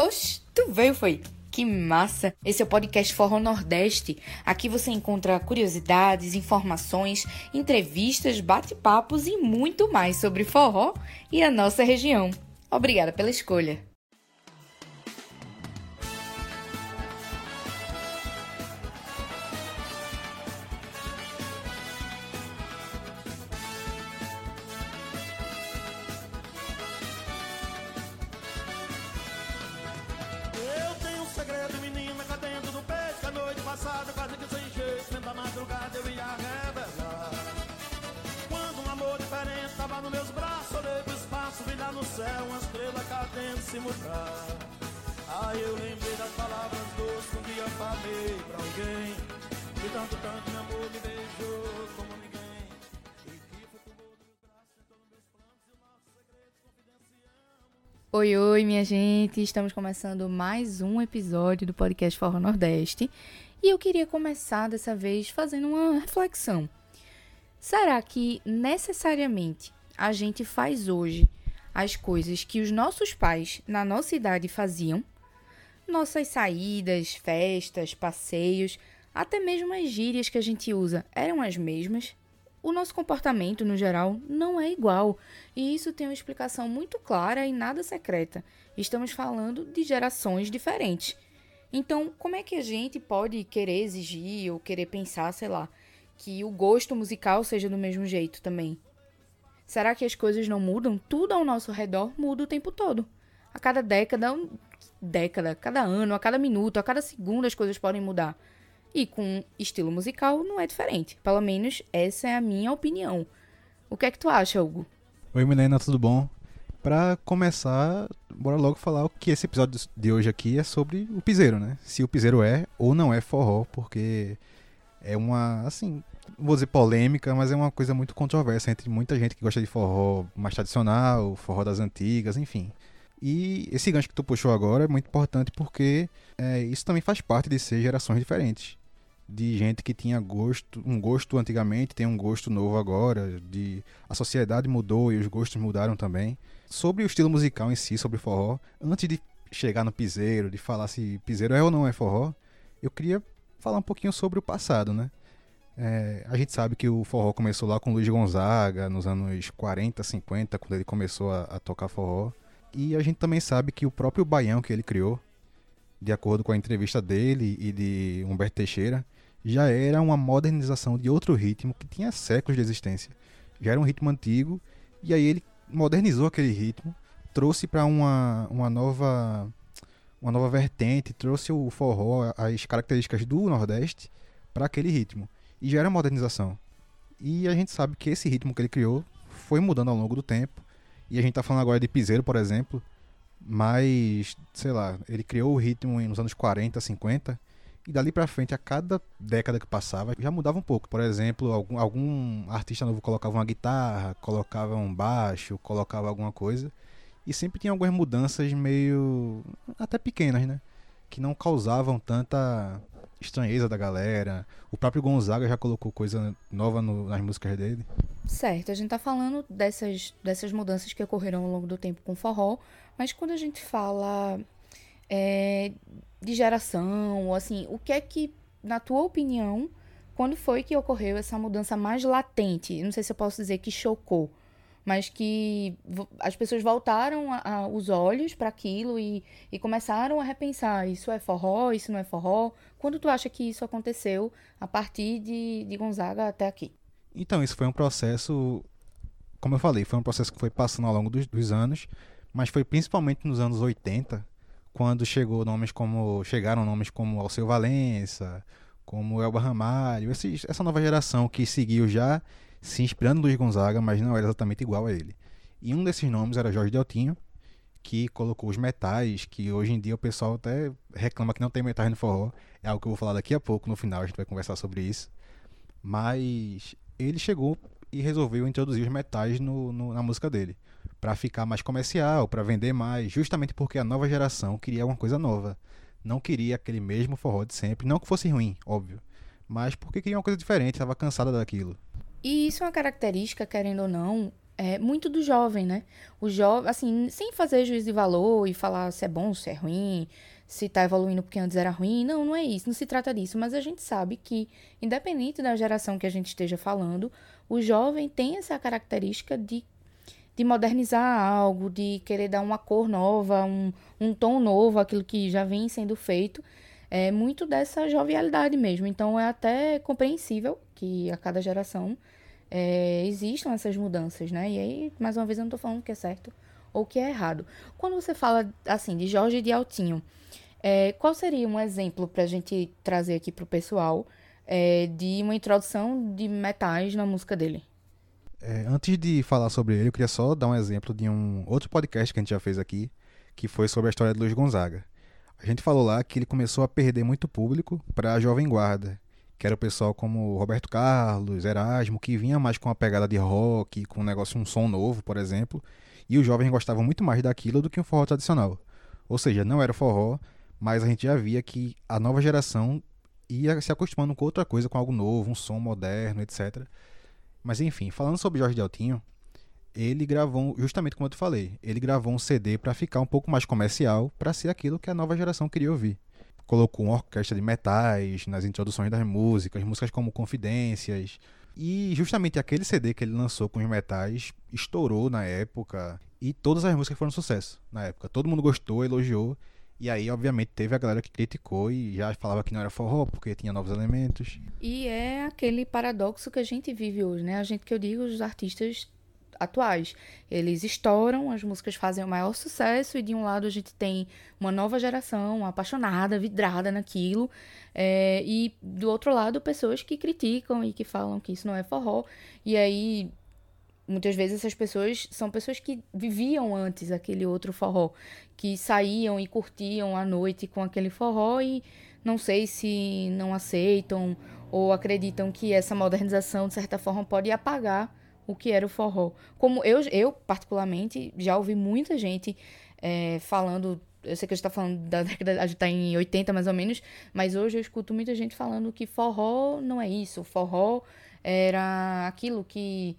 Oxe, tu veio, foi? Que massa! Esse é o podcast Forró Nordeste. Aqui você encontra curiosidades, informações, entrevistas, bate-papos e muito mais sobre forró e a nossa região. Obrigada pela escolha. Gente! Estamos começando mais um episódio do podcast Forró Nordeste e eu queria começar dessa vez fazendo uma reflexão. Será que necessariamente a gente faz hoje as coisas que os nossos pais na nossa idade faziam? Nossas saídas, festas, passeios, até mesmo as gírias que a gente usa eram as mesmas? o nosso comportamento, no geral, não é igual. E isso tem uma explicação muito clara e nada secreta. Estamos falando de gerações diferentes. Então, como é que a gente pode querer exigir ou querer pensar, sei lá, que o gosto musical seja do mesmo jeito também? Será que as coisas não mudam? Tudo ao nosso redor muda o tempo todo. A cada década, década, cada ano, a cada minuto, a cada segundo as coisas podem mudar. E com estilo musical não é diferente. Pelo menos essa é a minha opinião. O que é que tu acha, Hugo? Oi, Milena, tudo bom? Para começar, bora logo falar que esse episódio de hoje aqui é sobre o piseiro, né? Se o piseiro é ou não é forró, porque é uma, assim, vou dizer polêmica, mas é uma coisa muito controversa entre muita gente que gosta de forró mais tradicional, forró das antigas, enfim. E esse gancho que tu puxou agora é muito importante porque é, isso também faz parte de ser gerações diferentes de gente que tinha gosto, um gosto antigamente, tem um gosto novo agora, de a sociedade mudou e os gostos mudaram também. Sobre o estilo musical em si, sobre forró, antes de chegar no piseiro, de falar se piseiro é ou não é forró, eu queria falar um pouquinho sobre o passado, né? É, a gente sabe que o forró começou lá com Luiz Gonzaga, nos anos 40, 50, quando ele começou a, a tocar forró. E a gente também sabe que o próprio baião que ele criou, de acordo com a entrevista dele e de Humberto Teixeira, já era uma modernização de outro ritmo que tinha séculos de existência. Já era um ritmo antigo e aí ele modernizou aquele ritmo, trouxe para uma, uma nova uma nova vertente, trouxe o forró, as características do Nordeste para aquele ritmo. E já era modernização. E a gente sabe que esse ritmo que ele criou foi mudando ao longo do tempo. E a gente está falando agora de piseiro, por exemplo, mas, sei lá, ele criou o ritmo nos anos 40, 50 e dali para frente, a cada década que passava, já mudava um pouco. Por exemplo, algum, algum artista novo colocava uma guitarra, colocava um baixo, colocava alguma coisa. E sempre tinha algumas mudanças meio. até pequenas, né? Que não causavam tanta estranheza da galera. O próprio Gonzaga já colocou coisa nova no, nas músicas dele. Certo, a gente tá falando dessas, dessas mudanças que ocorreram ao longo do tempo com forró, mas quando a gente fala é, de geração, ou assim, o que é que, na tua opinião, quando foi que ocorreu essa mudança mais latente? Não sei se eu posso dizer que chocou, mas que as pessoas voltaram a, a, os olhos para aquilo e, e começaram a repensar: isso é forró, isso não é forró. Quando tu acha que isso aconteceu a partir de, de Gonzaga até aqui? Então, isso foi um processo, como eu falei, foi um processo que foi passando ao longo dos, dos anos, mas foi principalmente nos anos 80 quando chegou nomes como chegaram nomes como Alceu Valença, como Elba Ramalho, essa nova geração que seguiu já se inspirando no Luiz Gonzaga, mas não era exatamente igual a ele. E um desses nomes era Jorge Deltinho, que colocou os metais, que hoje em dia o pessoal até reclama que não tem metais no forró. É algo que eu vou falar daqui a pouco, no final a gente vai conversar sobre isso. Mas ele chegou e resolveu introduzir os metais no, no, na música dele para ficar mais comercial, para vender mais, justamente porque a nova geração queria uma coisa nova. Não queria aquele mesmo forró de sempre, não que fosse ruim, óbvio, mas porque queria uma coisa diferente, estava cansada daquilo. E isso é uma característica, querendo ou não, é muito do jovem, né? O jovem, assim, sem fazer juízo de valor e falar se é bom, se é ruim, se tá evoluindo porque antes era ruim. Não, não é isso, não se trata disso. Mas a gente sabe que, independente da geração que a gente esteja falando, o jovem tem essa característica de, de modernizar algo, de querer dar uma cor nova, um, um tom novo, aquilo que já vem sendo feito. É muito dessa jovialidade mesmo. Então é até compreensível que a cada geração é, existam essas mudanças, né? E aí, mais uma vez, eu não estou falando que é certo ou que é errado. Quando você fala, assim, de Jorge de Altinho, é, qual seria um exemplo para a gente trazer aqui para o pessoal é, de uma introdução de metais na música dele? É, antes de falar sobre ele, eu queria só dar um exemplo de um outro podcast que a gente já fez aqui, que foi sobre a história de Luiz Gonzaga. A gente falou lá que ele começou a perder muito público para a Jovem Guarda, que era o pessoal como Roberto Carlos, Erasmo, que vinha mais com uma pegada de rock, com um negócio, um som novo, por exemplo, e os jovens gostavam muito mais daquilo do que um forró tradicional. Ou seja, não era forró, mas a gente já via que a nova geração ia se acostumando com outra coisa, com algo novo, um som moderno, etc. Mas enfim, falando sobre Jorge Deltinho, ele gravou, justamente como eu te falei, ele gravou um CD para ficar um pouco mais comercial, para ser aquilo que a nova geração queria ouvir colocou uma orquestra de metais nas introduções das músicas, músicas como Confidências. E justamente aquele CD que ele lançou com os metais estourou na época e todas as músicas foram um sucesso na época. Todo mundo gostou, elogiou. E aí, obviamente, teve a galera que criticou e já falava que não era forró porque tinha novos elementos. E é aquele paradoxo que a gente vive hoje, né? A gente que eu digo, os artistas atuais. Eles estouram, as músicas fazem o maior sucesso, e de um lado a gente tem uma nova geração apaixonada, vidrada naquilo, é, e do outro lado pessoas que criticam e que falam que isso não é forró. E aí, muitas vezes essas pessoas são pessoas que viviam antes aquele outro forró, que saíam e curtiam a noite com aquele forró e não sei se não aceitam ou acreditam que essa modernização de certa forma pode apagar o que era o forró. Como eu, eu particularmente, já ouvi muita gente é, falando. Eu sei que a gente tá falando da década. A gente tá em 80 mais ou menos, mas hoje eu escuto muita gente falando que forró não é isso. Forró era aquilo que.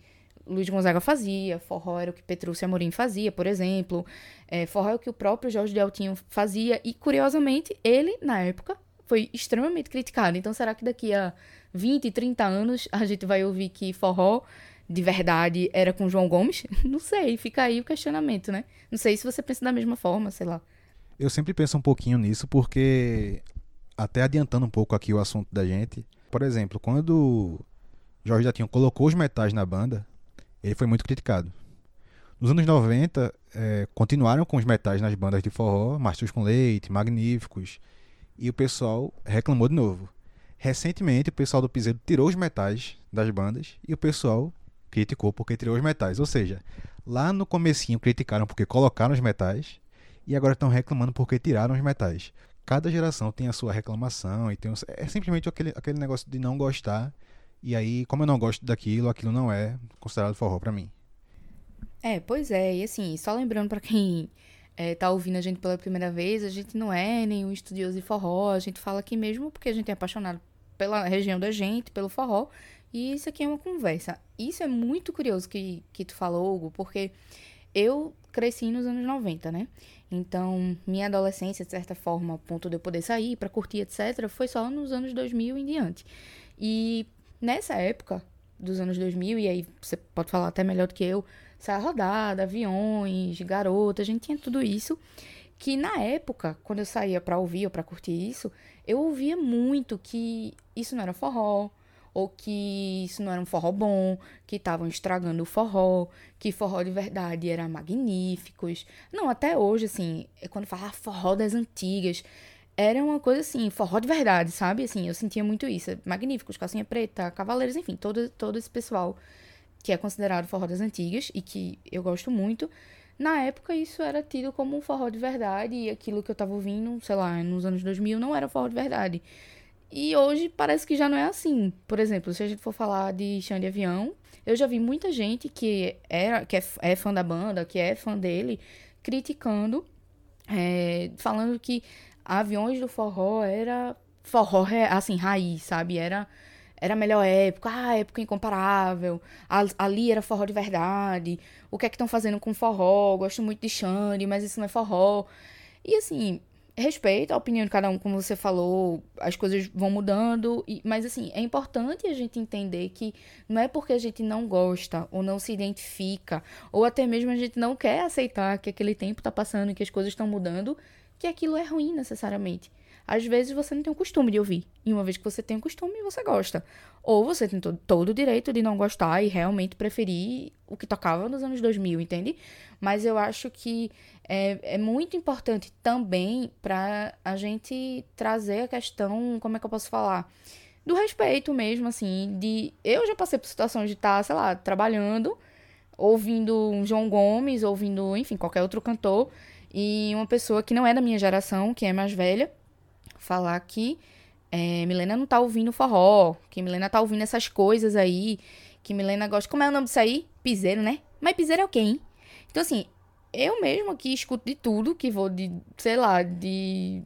Luiz Gonzaga fazia, forró era o que Petrúcio Amorim fazia, por exemplo. É, forró é o que o próprio Jorge Deltinho fazia. E, curiosamente, ele, na época, foi extremamente criticado. Então, será que daqui a 20, 30 anos a gente vai ouvir que forró de verdade era com João Gomes? Não sei, fica aí o questionamento, né? Não sei se você pensa da mesma forma, sei lá. Eu sempre penso um pouquinho nisso porque, até adiantando um pouco aqui o assunto da gente, por exemplo, quando Jorge Datinho colocou os metais na banda, ele foi muito criticado. Nos anos 90, é, continuaram com os metais nas bandas de forró, Mastros com Leite, Magníficos, e o pessoal reclamou de novo. Recentemente, o pessoal do Piseiro tirou os metais das bandas e o pessoal criticou porque tirou os metais. Ou seja, lá no comecinho criticaram porque colocaram os metais e agora estão reclamando porque tiraram os metais. Cada geração tem a sua reclamação e tem é simplesmente aquele, aquele negócio de não gostar e aí, como eu não gosto daquilo, aquilo não é considerado forró para mim. É, pois é. E assim, só lembrando para quem é, tá ouvindo a gente pela primeira vez, a gente não é nenhum estudioso de forró, a gente fala aqui mesmo porque a gente é apaixonado pela região da gente, pelo forró, e isso aqui é uma conversa. Isso é muito curioso que, que tu falou, Hugo, porque eu cresci nos anos 90, né? Então, minha adolescência, de certa forma, a ponto de eu poder sair para curtir, etc., foi só nos anos 2000 em diante. E nessa época dos anos 2000, e aí você pode falar até melhor do que eu, saia rodada, aviões, garota, a gente tinha tudo isso. Que na época, quando eu saía para ouvir ou para curtir isso, eu ouvia muito que isso não era forró, ou que isso não era um forró bom, que estavam estragando o forró, que forró de verdade era magníficos. Não, até hoje, assim, é quando fala ah, forró das antigas, era uma coisa assim, forró de verdade, sabe? Assim, eu sentia muito isso. Magníficos, calcinha preta, cavaleiros, enfim, todo, todo esse pessoal que é considerado forró das antigas e que eu gosto muito. Na época, isso era tido como um forró de verdade e aquilo que eu tava ouvindo, sei lá, nos anos 2000, não era forró de verdade. E hoje parece que já não é assim. Por exemplo, se a gente for falar de Xande Avião, eu já vi muita gente que, era, que é, é fã da banda, que é fã dele, criticando, é, falando que Aviões do Forró era forró, assim, raiz, sabe? Era era a melhor época, ah, época incomparável, ali era forró de verdade, o que é que estão fazendo com forró, gosto muito de Xande, mas isso não é forró. E assim, respeito a opinião de cada um, como você falou, as coisas vão mudando, mas assim, é importante a gente entender que não é porque a gente não gosta ou não se identifica, ou até mesmo a gente não quer aceitar que aquele tempo está passando e que as coisas estão mudando, que aquilo é ruim necessariamente. Às vezes você não tem o costume de ouvir. E uma vez que você tem o costume, você gosta. Ou você tem todo, todo o direito de não gostar e realmente preferir o que tocava nos anos 2000, entende? Mas eu acho que é, é muito importante também para a gente trazer a questão, como é que eu posso falar? Do respeito mesmo, assim, de... Eu já passei por situações de estar, sei lá, trabalhando, ouvindo um João Gomes, ouvindo, enfim, qualquer outro cantor, e uma pessoa que não é da minha geração, que é mais velha, falar que é, Milena não tá ouvindo forró, que Milena tá ouvindo essas coisas aí, que Milena gosta. Como é o nome disso aí? Piseiro, né? Mas piseiro é o quê, hein? Então, assim, eu mesmo aqui escuto de tudo, que vou de, sei lá, de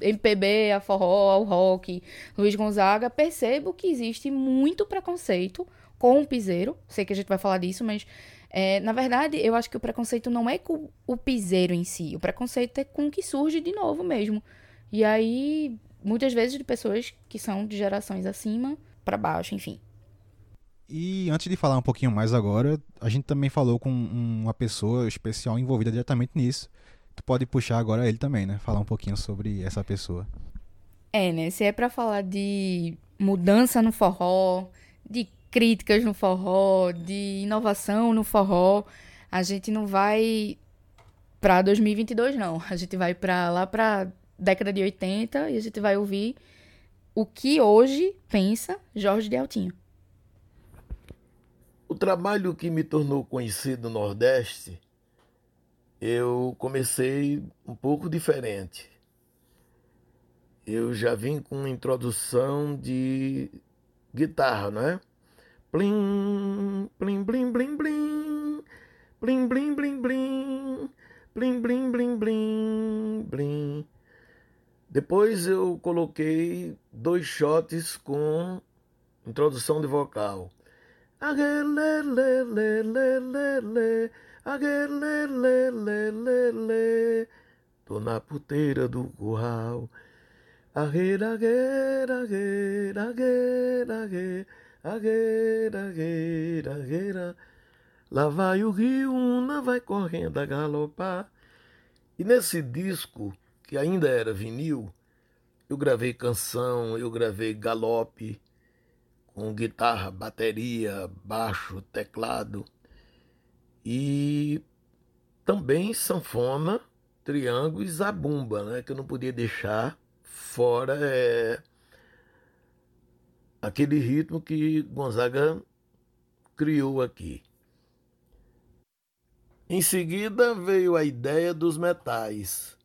MPB a forró, ao rock, Luiz Gonzaga, percebo que existe muito preconceito com o piseiro. Sei que a gente vai falar disso, mas é, na verdade, eu acho que o preconceito não é com o piseiro em si. O preconceito é com o que surge de novo mesmo. E aí, muitas vezes de pessoas que são de gerações acima para baixo, enfim. E antes de falar um pouquinho mais agora, a gente também falou com uma pessoa especial envolvida diretamente nisso. Tu pode puxar agora ele também, né? Falar um pouquinho sobre essa pessoa. É, né? Se é para falar de mudança no forró, de críticas no forró, de inovação no forró, a gente não vai para 2022 não. A gente vai para lá para década de 80 e a gente vai ouvir o que hoje pensa Jorge de Altinho. O trabalho que me tornou conhecido no Nordeste, eu comecei um pouco diferente. Eu já vim com introdução de guitarra, não Blim, blim, blim, blim, blim. Blim, blim, blim, blim. Blim, blim, blim, blim, blim. Depois eu coloquei dois shots com introdução de vocal. Tô na puteira do curral. Aguer, aguer, aguer, aguer, aguer agueira, agueira, agueira, Lá vai o rio, uma vai correndo a galopar. E nesse disco que ainda era vinil, eu gravei canção, eu gravei galope, com guitarra, bateria, baixo, teclado e também sanfona, triângulo e zabumba, né, que eu não podia deixar fora é, aquele ritmo que Gonzaga criou aqui. Em seguida veio a ideia dos metais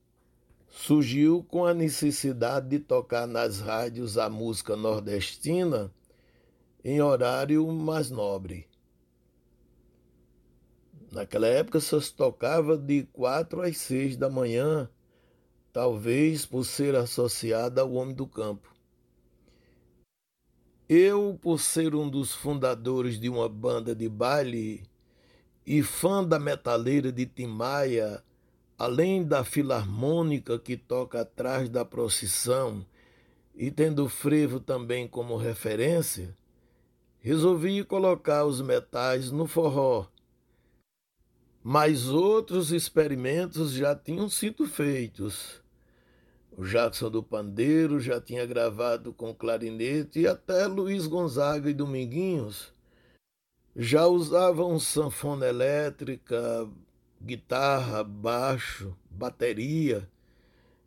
surgiu com a necessidade de tocar nas rádios a música nordestina em horário mais nobre. Naquela época só se tocava de quatro às seis da manhã, talvez por ser associada ao homem do campo. Eu, por ser um dos fundadores de uma banda de baile e fã da metaleira de Timaya, além da filarmônica que toca atrás da procissão e tendo o frevo também como referência, resolvi colocar os metais no forró. Mas outros experimentos já tinham sido feitos. O Jackson do Pandeiro já tinha gravado com clarinete e até Luiz Gonzaga e Dominguinhos já usavam sanfona elétrica, guitarra, baixo, bateria.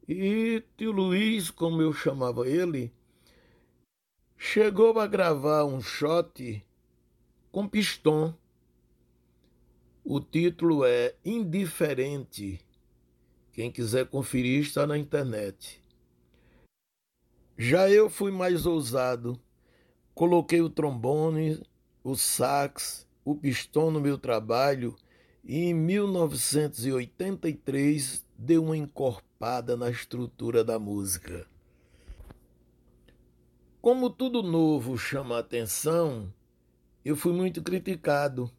E tio Luiz, como eu chamava ele, chegou a gravar um shot com pistão. O título é Indiferente. Quem quiser conferir está na internet. Já eu fui mais ousado. Coloquei o trombone, o sax, o pistão no meu trabalho e em 1983 deu uma encorpada na estrutura da música. Como tudo novo chama atenção, eu fui muito criticado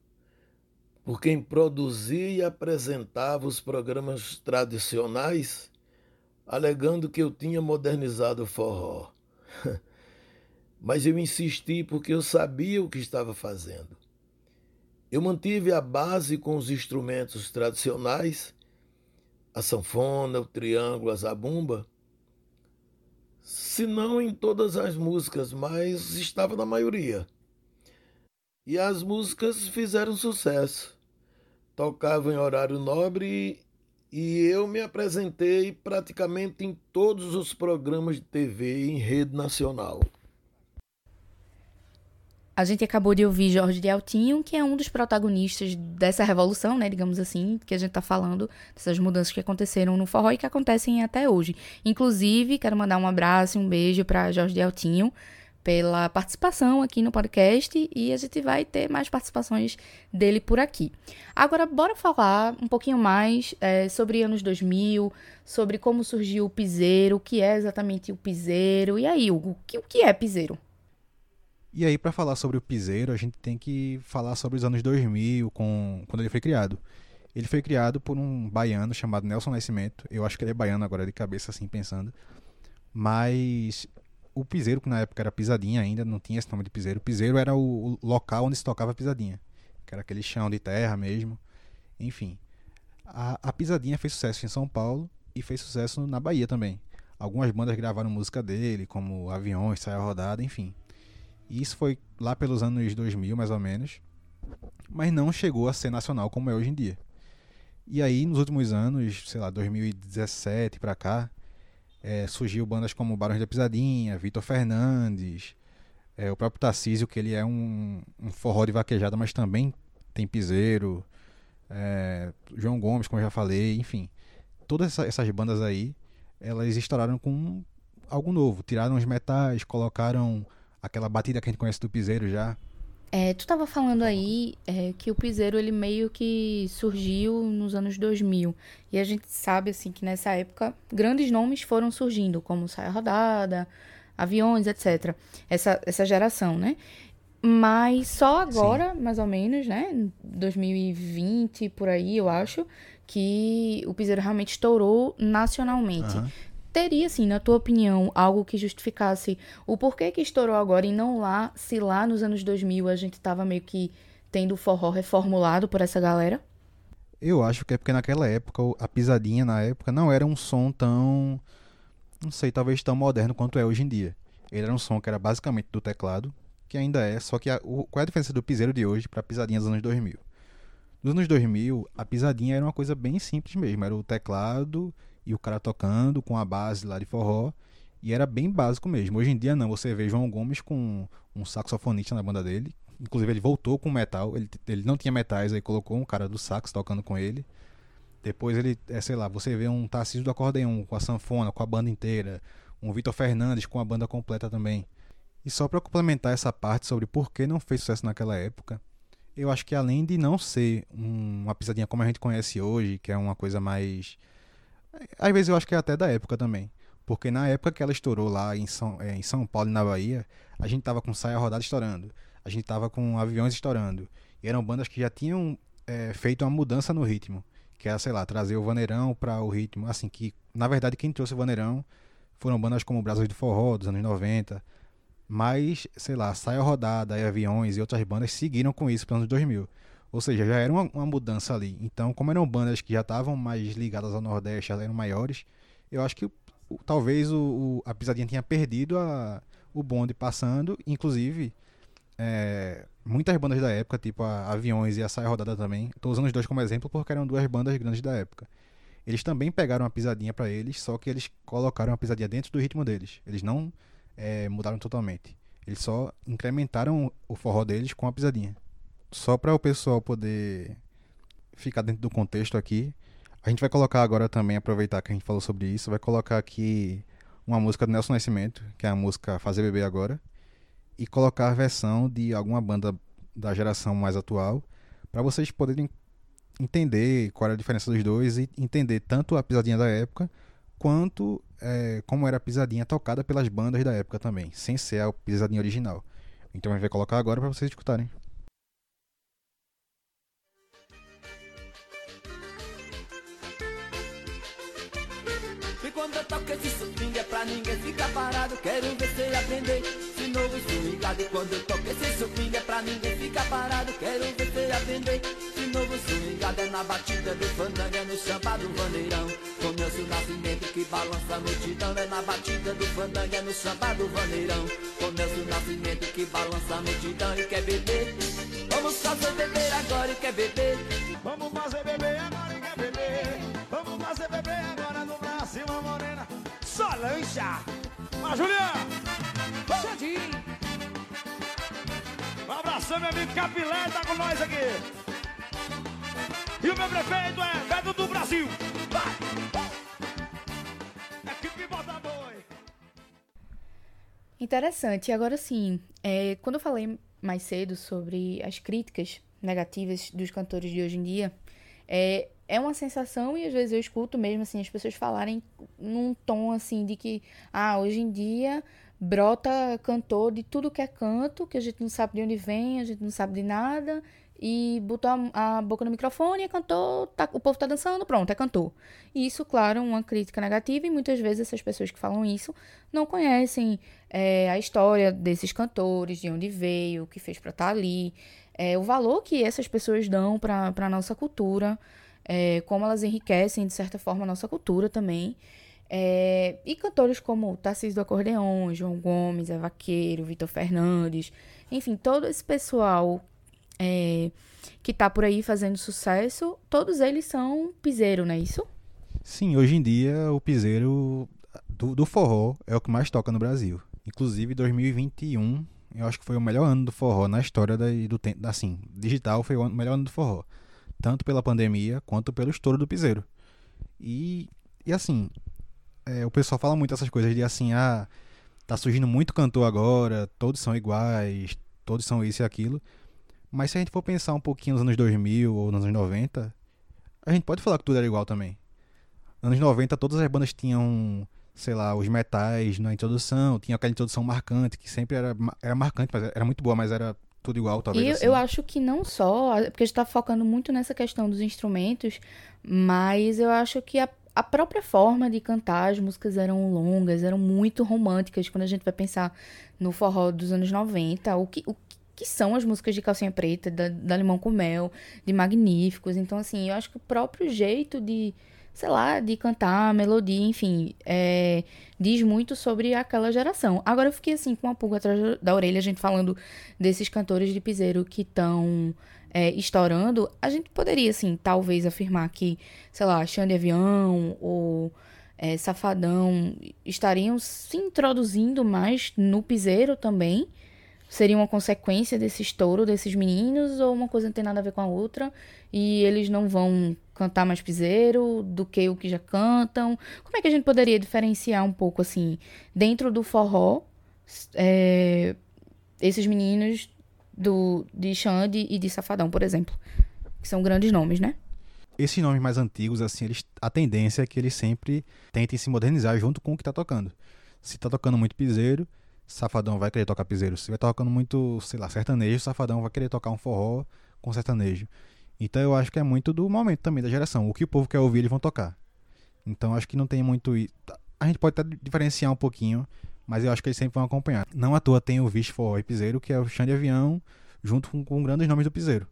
por quem produzia e apresentava os programas tradicionais, alegando que eu tinha modernizado o forró. Mas eu insisti porque eu sabia o que estava fazendo. Eu mantive a base com os instrumentos tradicionais, a sanfona, o triângulo, a zabumba, se não em todas as músicas, mas estava na maioria. E as músicas fizeram sucesso tocava em horário nobre e eu me apresentei praticamente em todos os programas de TV em rede nacional. A gente acabou de ouvir Jorge de Altinho, que é um dos protagonistas dessa revolução, né, digamos assim, que a gente está falando, dessas mudanças que aconteceram no forró e que acontecem até hoje. Inclusive, quero mandar um abraço e um beijo para Jorge de Altinho, pela participação aqui no podcast e a gente vai ter mais participações dele por aqui. Agora, bora falar um pouquinho mais é, sobre anos 2000, sobre como surgiu o piseiro, o que é exatamente o piseiro. E aí, Hugo, o que, é piseiro? E aí, para falar sobre o piseiro, a gente tem que falar sobre os anos 2000, com, quando ele foi criado. Ele foi criado por um baiano chamado Nelson Nascimento. Eu acho que ele é baiano agora de cabeça, assim, pensando. Mas o piseiro, que na época era pisadinha ainda, não tinha esse nome de piseiro. Piseiro era o, o local onde se tocava pisadinha, que era aquele chão de terra mesmo. Enfim, a, a pisadinha fez sucesso em São Paulo e fez sucesso na Bahia também. Algumas bandas gravaram música dele, como Aviões, Saia Rodada, enfim. E isso foi lá pelos anos 2000, mais ou menos. Mas não chegou a ser nacional como é hoje em dia. E aí, nos últimos anos, sei lá, 2017 para cá, é, surgiu bandas como Barões da Pisadinha, Vitor Fernandes, é, o próprio Tarcísio, que ele é um, um, forró de vaquejada, mas também tem piseiro, é, João Gomes, como eu já falei, enfim. Todas essa, essas bandas aí, elas estouraram com algo novo. Tiraram os metais, colocaram aquela batida que a gente conhece do piseiro já, é, tu estava falando aí é, que o piseiro ele meio que surgiu nos anos 2000 e a gente sabe assim que nessa época grandes nomes foram surgindo como Saia Rodada, Aviões, etc. Essa essa geração, né? Mas só agora, Sim. mais ou menos, né? 2020 por aí, eu acho, que o piseiro realmente estourou nacionalmente. Uhum teria, assim, na tua opinião, algo que justificasse o porquê que estourou agora e não lá, se lá nos anos 2000 a gente tava meio que tendo o forró reformulado por essa galera? Eu acho que é porque naquela época, a pisadinha na época não era um som tão, não sei, talvez tão moderno quanto é hoje em dia. Ele era um som que era basicamente do teclado, que ainda é, só que a, o, qual é a diferença do piseiro de hoje para a pisadinha dos anos 2000? Nos anos 2000, a pisadinha era uma coisa bem simples mesmo, era o teclado e o cara tocando com a base lá de forró. E era bem básico mesmo. Hoje em dia não, você vê João Gomes com um saxofonista na banda dele. Inclusive ele voltou com metal, ele, ele não tinha metais, aí colocou um cara do sax tocando com ele. Depois ele, é, sei lá, você vê um Tarcísio do acordeão com a sanfona, com a banda inteira. Um Vitor Fernandes com a banda completa também. E só para complementar essa parte sobre por que não fez sucesso naquela época, eu acho que além de não ser um, uma pisadinha como a gente conhece hoje, que é uma coisa mais às vezes eu acho que é até da época também. Porque na época que ela estourou lá em São, é, em São Paulo e na Bahia, a gente tava com Saia Rodada estourando. A gente tava com Aviões estourando. E eram bandas que já tinham é, feito uma mudança no ritmo. Que era, sei lá, trazer o vaneirão para o ritmo. Assim, que na verdade quem trouxe o vaneirão foram bandas como Brasas do Forró, dos anos 90. Mas, sei lá, Saia Rodada, e Aviões e outras bandas seguiram com isso pelos anos 2000. Ou seja, já era uma, uma mudança ali. Então, como eram bandas que já estavam mais ligadas ao Nordeste, elas eram maiores, eu acho que o, talvez o, o, a pisadinha tinha perdido a, o bonde passando. Inclusive, é, muitas bandas da época, tipo a Aviões e a Saia Rodada também, estou usando os dois como exemplo porque eram duas bandas grandes da época. Eles também pegaram a pisadinha para eles, só que eles colocaram a pisadinha dentro do ritmo deles. Eles não é, mudaram totalmente. Eles só incrementaram o forró deles com a pisadinha só para o pessoal poder ficar dentro do contexto aqui, a gente vai colocar agora também, aproveitar que a gente falou sobre isso, vai colocar aqui uma música do Nelson Nascimento, que é a música Fazer Beber Agora, e colocar a versão de alguma banda da geração mais atual, para vocês poderem entender qual era a diferença dos dois e entender tanto a pisadinha da época quanto é, como era a pisadinha tocada pelas bandas da época também, sem ser a pisadinha original. Então a gente vai colocar agora para vocês escutarem. Toco esse swing é pra ninguém ficar parado Quero ver você aprender esse novo swingado quando eu toco esse swing é pra ninguém ficar parado Quero ver você aprender esse novo swingado É na batida do fandango, é no samba do vaneirão Com Nelson Nascimento que balança a multidão É na batida do fandango, é no samba do vaneirão Com Nelson Nascimento que balança a multidão E quer beber? Vamos fazer beber agora e quer beber? Vamos fazer beber Lancha Mas Juliano Um abração, meu amigo Capilé, tá com nós aqui. E o meu prefeito é Beto do Brasil. Vai. Equipe Bota Interessante. Agora sim, é, quando eu falei mais cedo sobre as críticas negativas dos cantores de hoje em dia, é, é uma sensação e às vezes eu escuto mesmo assim as pessoas falarem num tom assim de que ah, hoje em dia brota cantor de tudo que é canto, que a gente não sabe de onde vem, a gente não sabe de nada e botou a, a boca no microfone e cantou, tá, o povo tá dançando, pronto, é cantor. E isso, claro, uma crítica negativa e muitas vezes essas pessoas que falam isso não conhecem é, a história desses cantores, de onde veio, o que fez para estar tá ali, é, o valor que essas pessoas dão para a nossa cultura, é, como elas enriquecem, de certa forma, a nossa cultura também. É, e cantores como Tarcísio do Acordeon, João Gomes, É Vaqueiro, Vitor Fernandes, enfim, todo esse pessoal é, que tá por aí fazendo sucesso, todos eles são piseiro, não é isso? Sim, hoje em dia o piseiro do, do forró é o que mais toca no Brasil. Inclusive 2021, eu acho que foi o melhor ano do forró na história da, do tempo, assim, digital foi o melhor ano do forró, tanto pela pandemia quanto pelo estouro do piseiro. E, e assim, é, o pessoal fala muito essas coisas de assim, ah, tá surgindo muito cantor agora, todos são iguais, todos são isso e aquilo. Mas se a gente for pensar um pouquinho nos anos 2000 ou nos anos 90, a gente pode falar que tudo era igual também. Nos anos 90, todas as bandas tinham, sei lá, os metais na introdução, tinha aquela introdução marcante, que sempre era, era marcante, mas era muito boa, mas era tudo igual, talvez. E assim. eu acho que não só, porque a gente tá focando muito nessa questão dos instrumentos, mas eu acho que a, a própria forma de cantar, as músicas eram longas, eram muito românticas, quando a gente vai pensar no forró dos anos 90, o que, o que são as músicas de Calcinha Preta, da, da Limão com Mel, de Magníficos. Então, assim, eu acho que o próprio jeito de, sei lá, de cantar, melodia, enfim, é, diz muito sobre aquela geração. Agora eu fiquei, assim, com uma pulga atrás da orelha, a gente falando desses cantores de piseiro que estão é, estourando. A gente poderia, assim, talvez afirmar que, sei lá, Xande Avião ou... É, Safadão estariam se introduzindo mais no piseiro também, seria uma consequência desse estouro desses meninos ou uma coisa não tem nada a ver com a outra e eles não vão cantar mais piseiro do que o que já cantam? Como é que a gente poderia diferenciar um pouco assim dentro do forró é, esses meninos do de Xande e de Safadão, por exemplo, que são grandes nomes, né? Esses nomes mais antigos, assim, eles, a tendência é que eles sempre tentem se modernizar junto com o que está tocando. Se está tocando muito piseiro, Safadão vai querer tocar piseiro. Se vai tocando muito, sei lá, sertanejo, Safadão vai querer tocar um forró com sertanejo. Então eu acho que é muito do momento também, da geração. O que o povo quer ouvir, eles vão tocar. Então acho que não tem muito. A gente pode até diferenciar um pouquinho, mas eu acho que eles sempre vão acompanhar. Não à toa tem o Vixe Forró e Piseiro, que é o Xande Avião, junto com, com grandes nomes do Piseiro.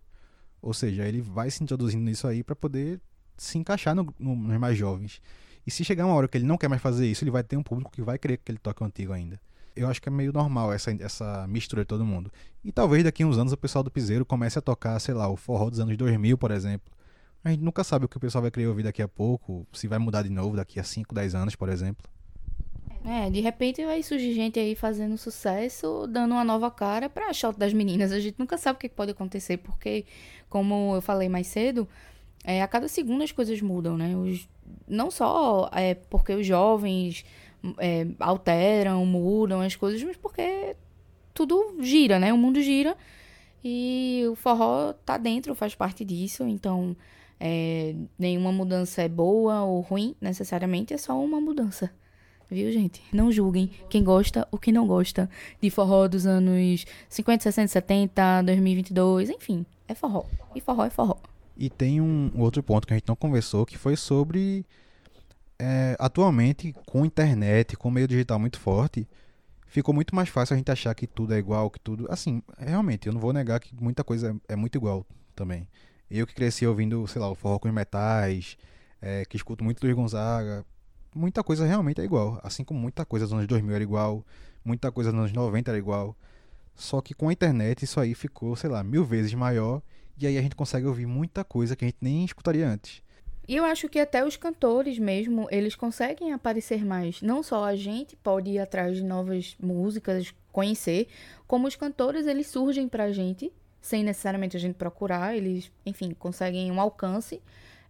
Ou seja, ele vai se introduzindo nisso aí para poder se encaixar no, no, nos mais jovens. E se chegar uma hora que ele não quer mais fazer isso, ele vai ter um público que vai querer que ele toque o antigo ainda eu acho que é meio normal essa, essa mistura de todo mundo. E talvez daqui a uns anos o pessoal do Piseiro comece a tocar, sei lá, o forró dos anos 2000, por exemplo. A gente nunca sabe o que o pessoal vai querer ouvir daqui a pouco, se vai mudar de novo daqui a 5, 10 anos, por exemplo. É, de repente vai surgir gente aí fazendo sucesso, dando uma nova cara pra shot das meninas. A gente nunca sabe o que pode acontecer, porque, como eu falei mais cedo, é, a cada segundo as coisas mudam, né? Os, não só é porque os jovens é, alteram, mudam as coisas, mas porque tudo gira, né? O mundo gira e o forró tá dentro, faz parte disso. Então, É, nenhuma mudança é boa ou ruim, necessariamente, é só uma mudança. Viu, gente? Não julguem quem gosta ou quem não gosta de forró dos anos 50, 60, 70, 2022, enfim, é forró. E forró é forró. E tem um outro ponto que a gente não conversou, que foi sobre é, atualmente, com internet, com meio digital muito forte, ficou muito mais fácil a gente achar que tudo é igual, que tudo. Assim, realmente, eu não vou negar que muita coisa é, é muito igual também. Eu que cresci ouvindo, sei lá, o forró com os metais, é, que escuto muito Luiz Gonzaga, muita coisa realmente é igual. Assim como muita coisa dos anos 2000 era igual, muita coisa dos anos 90 era igual. Só que com a internet isso aí ficou, sei lá, mil vezes maior. E aí a gente consegue ouvir muita coisa que a gente nem escutaria antes. E eu acho que até os cantores mesmo, eles conseguem aparecer mais. Não só a gente pode ir atrás de novas músicas, conhecer, como os cantores, eles surgem pra gente, sem necessariamente a gente procurar, eles, enfim, conseguem um alcance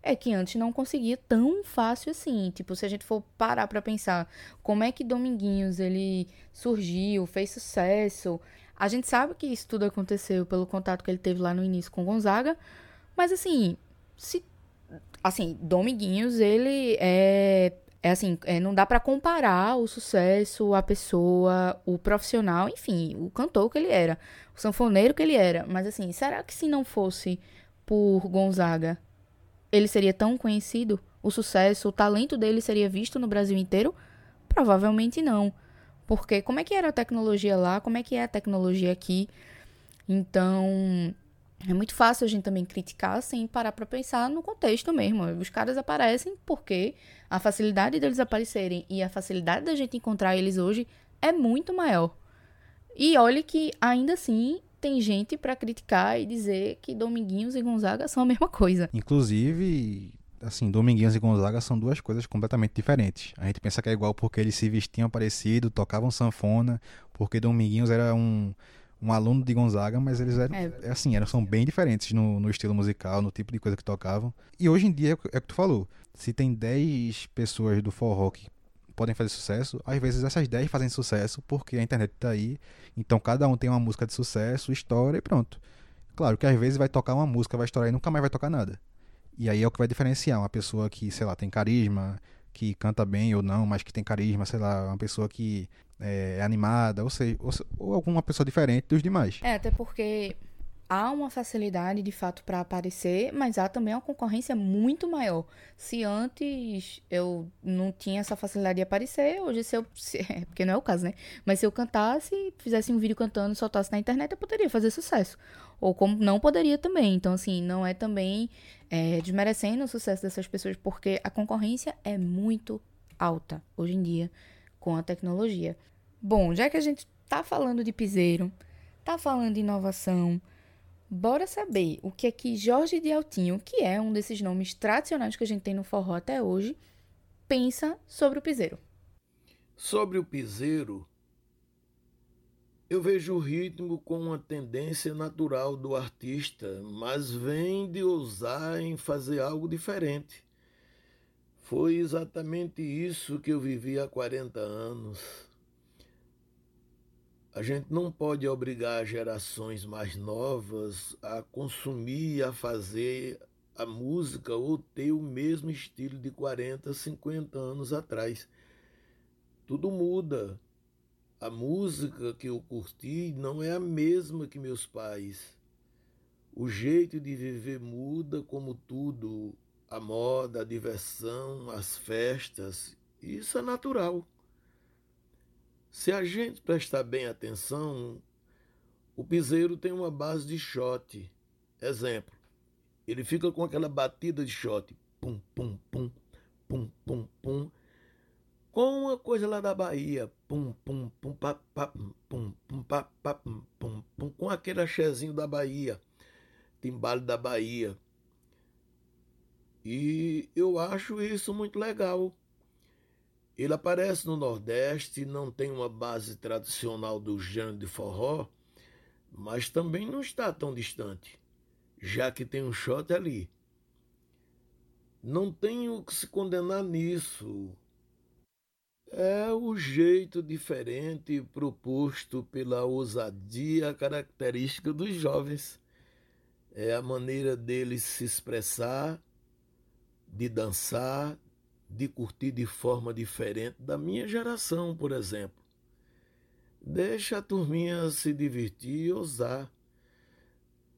é que antes não conseguia tão fácil assim. Tipo, se a gente for parar para pensar como é que Dominguinhos ele surgiu, fez sucesso, a gente sabe que isso tudo aconteceu pelo contato que ele teve lá no início com Gonzaga, mas assim, se assim, Dominguinhos ele é é assim, é, não dá para comparar o sucesso, a pessoa, o profissional, enfim, o cantor que ele era, o sanfoneiro que ele era. Mas assim, será que se não fosse por Gonzaga, ele seria tão conhecido? O sucesso, o talento dele seria visto no Brasil inteiro? Provavelmente não. Porque como é que era a tecnologia lá? Como é que é a tecnologia aqui? Então, é muito fácil a gente também criticar sem parar para pensar no contexto mesmo. Os caras aparecem porque a facilidade deles aparecerem e a facilidade da gente encontrar eles hoje é muito maior. E olhe que ainda assim tem gente para criticar e dizer que Dominguinhos e Gonzaga são a mesma coisa. Inclusive, assim, Dominguinhos e Gonzaga são duas coisas completamente diferentes. A gente pensa que é igual porque eles se vestiam parecido, tocavam sanfona, porque Dominguinhos era um, um aluno de Gonzaga, mas eles eram, é. é. assim, eram, são bem diferentes no, no estilo musical, no tipo de coisa que tocavam. E hoje em dia, é o que tu falou, se tem 10 pessoas do forró que podem fazer sucesso, às vezes essas 10 fazem sucesso porque a internet está aí, então cada um tem uma música de sucesso, história e pronto. Claro que às vezes vai tocar uma música, vai estourar e nunca mais vai tocar nada. E aí é o que vai diferenciar uma pessoa que, sei lá, tem carisma, que canta bem ou não, mas que tem carisma, sei lá, uma pessoa que é, animada, ou seja, ou, ou alguma pessoa diferente dos demais. É, até porque há uma facilidade de fato para aparecer, mas há também uma concorrência muito maior. Se antes eu não tinha essa facilidade de aparecer, hoje se eu. Se, é, porque não é o caso, né? Mas se eu cantasse, fizesse um vídeo cantando e soltasse na internet, eu poderia fazer sucesso. Ou como não poderia também. Então, assim, não é também é, desmerecendo o sucesso dessas pessoas, porque a concorrência é muito alta hoje em dia com a tecnologia. Bom, já que a gente tá falando de piseiro, tá falando de inovação Bora saber o que é que Jorge de Altinho, que é um desses nomes tradicionais que a gente tem no forró até hoje, pensa sobre o piseiro. Sobre o piseiro, eu vejo o ritmo como uma tendência natural do artista, mas vem de ousar em fazer algo diferente. Foi exatamente isso que eu vivi há 40 anos. A gente não pode obrigar gerações mais novas a consumir, a fazer a música ou ter o mesmo estilo de 40, 50 anos atrás. Tudo muda. A música que eu curti não é a mesma que meus pais. O jeito de viver muda, como tudo. A moda, a diversão, as festas. Isso é natural. Se a gente prestar bem atenção, o piseiro tem uma base de shot. Exemplo, ele fica com aquela batida de shot, pum, pum, pum, pum, pum, pum, com uma coisa lá da Bahia, pum, pum, pum, pá, pá, pum, pum, pá, pá, pum, pum, pum, com aquele axézinho da Bahia, timbale da Bahia. E eu acho isso muito legal. Ele aparece no Nordeste, não tem uma base tradicional do gênero de forró, mas também não está tão distante, já que tem um shot ali. Não tenho que se condenar nisso. É o jeito diferente proposto pela ousadia característica dos jovens. É a maneira deles se expressar de dançar, de curtir de forma diferente da minha geração, por exemplo. Deixa a turminha se divertir e ousar.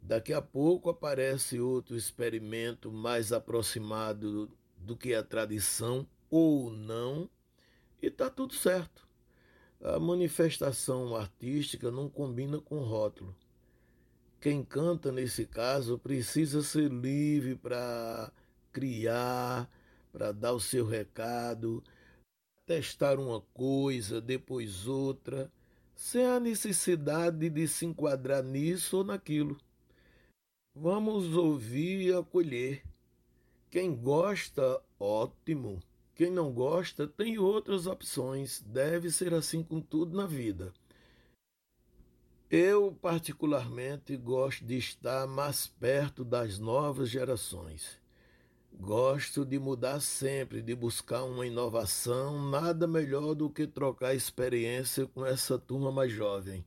Daqui a pouco aparece outro experimento mais aproximado do que a tradição ou não, e tá tudo certo. A manifestação artística não combina com rótulo. Quem canta nesse caso precisa ser livre para criar, para dar o seu recado, testar uma coisa, depois outra, sem a necessidade de se enquadrar nisso ou naquilo. Vamos ouvir e acolher. Quem gosta, ótimo. Quem não gosta, tem outras opções. Deve ser assim com tudo na vida. Eu, particularmente, gosto de estar mais perto das novas gerações. Gosto de mudar sempre, de buscar uma inovação, nada melhor do que trocar experiência com essa turma mais jovem.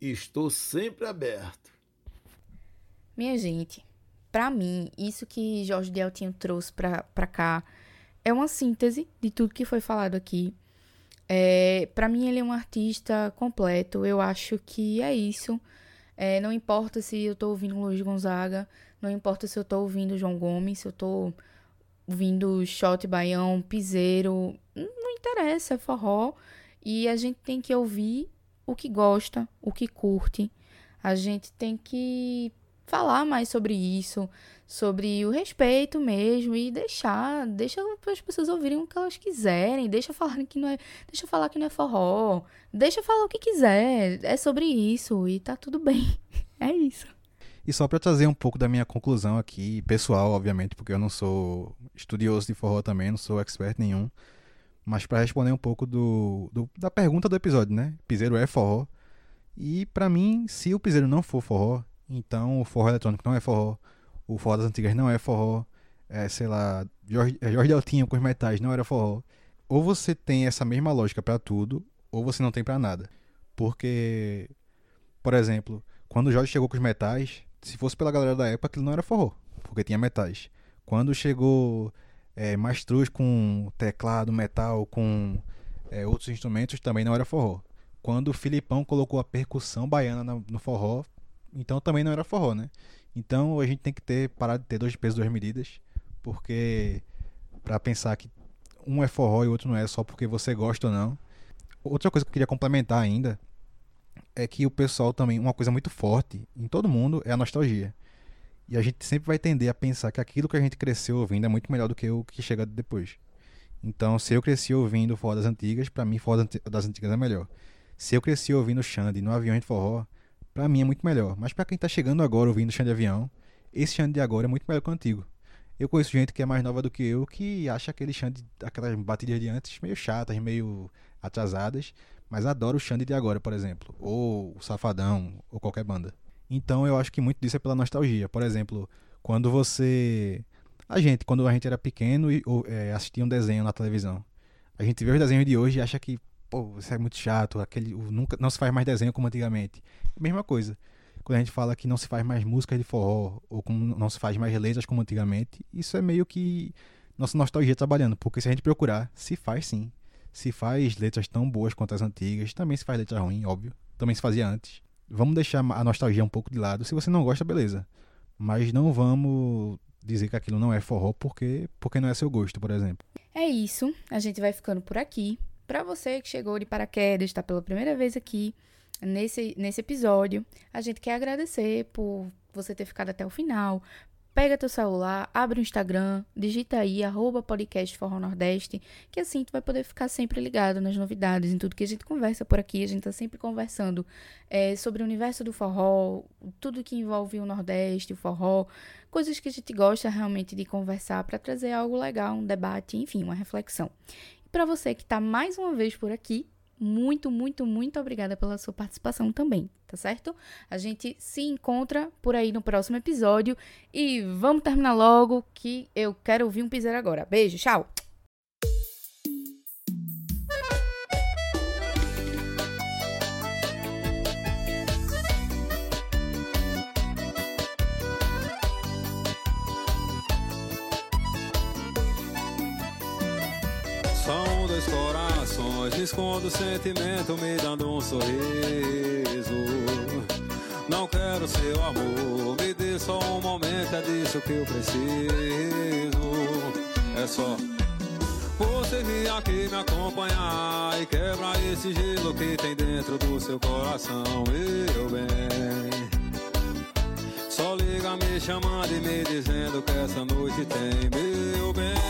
Estou sempre aberto. Minha gente, para mim, isso que Jorge Deltinho trouxe para cá é uma síntese de tudo que foi falado aqui. É, para mim, ele é um artista completo. Eu acho que é isso. É, não importa se eu tô ouvindo Luiz Gonzaga, não importa se eu tô ouvindo João Gomes, se eu tô ouvindo Shot Baião, Piseiro, não interessa, é forró. E a gente tem que ouvir o que gosta, o que curte. A gente tem que falar mais sobre isso, sobre o respeito mesmo e deixar, deixa as pessoas ouvirem o que elas quiserem, deixa falar que não é, deixa falar que não é forró, deixa falar o que quiser, é sobre isso e tá tudo bem. É isso. E só para trazer um pouco da minha conclusão aqui, pessoal, obviamente, porque eu não sou estudioso de forró também, não sou expert nenhum, mas para responder um pouco do, do, da pergunta do episódio, né? Piseiro é forró. E para mim, se o piseiro não for forró, então o forró eletrônico não é forró, o forró das antigas não é forró, é, sei lá, Jorge, é, Jorge Deltinho com os metais não era forró. Ou você tem essa mesma lógica para tudo, ou você não tem para nada. Porque, por exemplo, quando o Jorge chegou com os metais, se fosse pela galera da época, aquilo não era forró, porque tinha metais. Quando chegou é, Mastruz com teclado, metal, com é, outros instrumentos, também não era forró. Quando o Filipão colocou a percussão baiana no, no forró, então também não era forró, né? Então a gente tem que ter parado de ter dois pesos, duas medidas, porque para pensar que um é forró e o outro não é só porque você gosta ou não. Outra coisa que eu queria complementar ainda é que o pessoal também, uma coisa muito forte em todo mundo é a nostalgia. E a gente sempre vai tender a pensar que aquilo que a gente cresceu ouvindo é muito melhor do que o que chega depois. Então, se eu cresci ouvindo forró das antigas, para mim forró das antigas é melhor. Se eu cresci ouvindo Xande no avião de forró, para mim é muito melhor. Mas para quem tá chegando agora ouvindo Xande de Avião, esse Xande de agora é muito melhor que o antigo. Eu conheço gente que é mais nova do que eu que acha aquele Xande, aquelas batidas de antes meio chatas, meio atrasadas, mas adora o Xande de agora, por exemplo, ou o Safadão, ou qualquer banda. Então eu acho que muito disso é pela nostalgia. Por exemplo, quando você. A gente, quando a gente era pequeno e é, assistia um desenho na televisão, a gente vê os desenhos de hoje e acha que pô, isso é muito chato, aquele, nunca, não se faz mais desenho como antigamente. Mesma coisa. Quando a gente fala que não se faz mais música de forró, ou como não se faz mais letras como antigamente, isso é meio que nossa nostalgia trabalhando. Porque se a gente procurar, se faz sim. Se faz letras tão boas quanto as antigas, também se faz letra ruim, óbvio. Também se fazia antes. Vamos deixar a nostalgia um pouco de lado. Se você não gosta, beleza. Mas não vamos dizer que aquilo não é forró porque, porque não é seu gosto, por exemplo. É isso. A gente vai ficando por aqui. Para você que chegou de paraquedas, está pela primeira vez aqui nesse, nesse episódio, a gente quer agradecer por você ter ficado até o final. Pega teu celular, abre o Instagram, digita aí, arroba podcast Forró Nordeste, que assim tu vai poder ficar sempre ligado nas novidades, em tudo que a gente conversa por aqui. A gente tá sempre conversando é, sobre o universo do forró, tudo que envolve o Nordeste, o forró, coisas que a gente gosta realmente de conversar para trazer algo legal, um debate, enfim, uma reflexão para você que está mais uma vez por aqui, muito, muito, muito obrigada pela sua participação também, tá certo? A gente se encontra por aí no próximo episódio e vamos terminar logo que eu quero ouvir um piseiro agora. Beijo, tchau! Escondo o sentimento, me dando um sorriso. Não quero seu amor, me dê só um momento, é disso que eu preciso. É só você vir aqui me acompanhar e quebrar esse gelo que tem dentro do seu coração, meu bem. Só liga me chamando e me dizendo que essa noite tem, meu bem.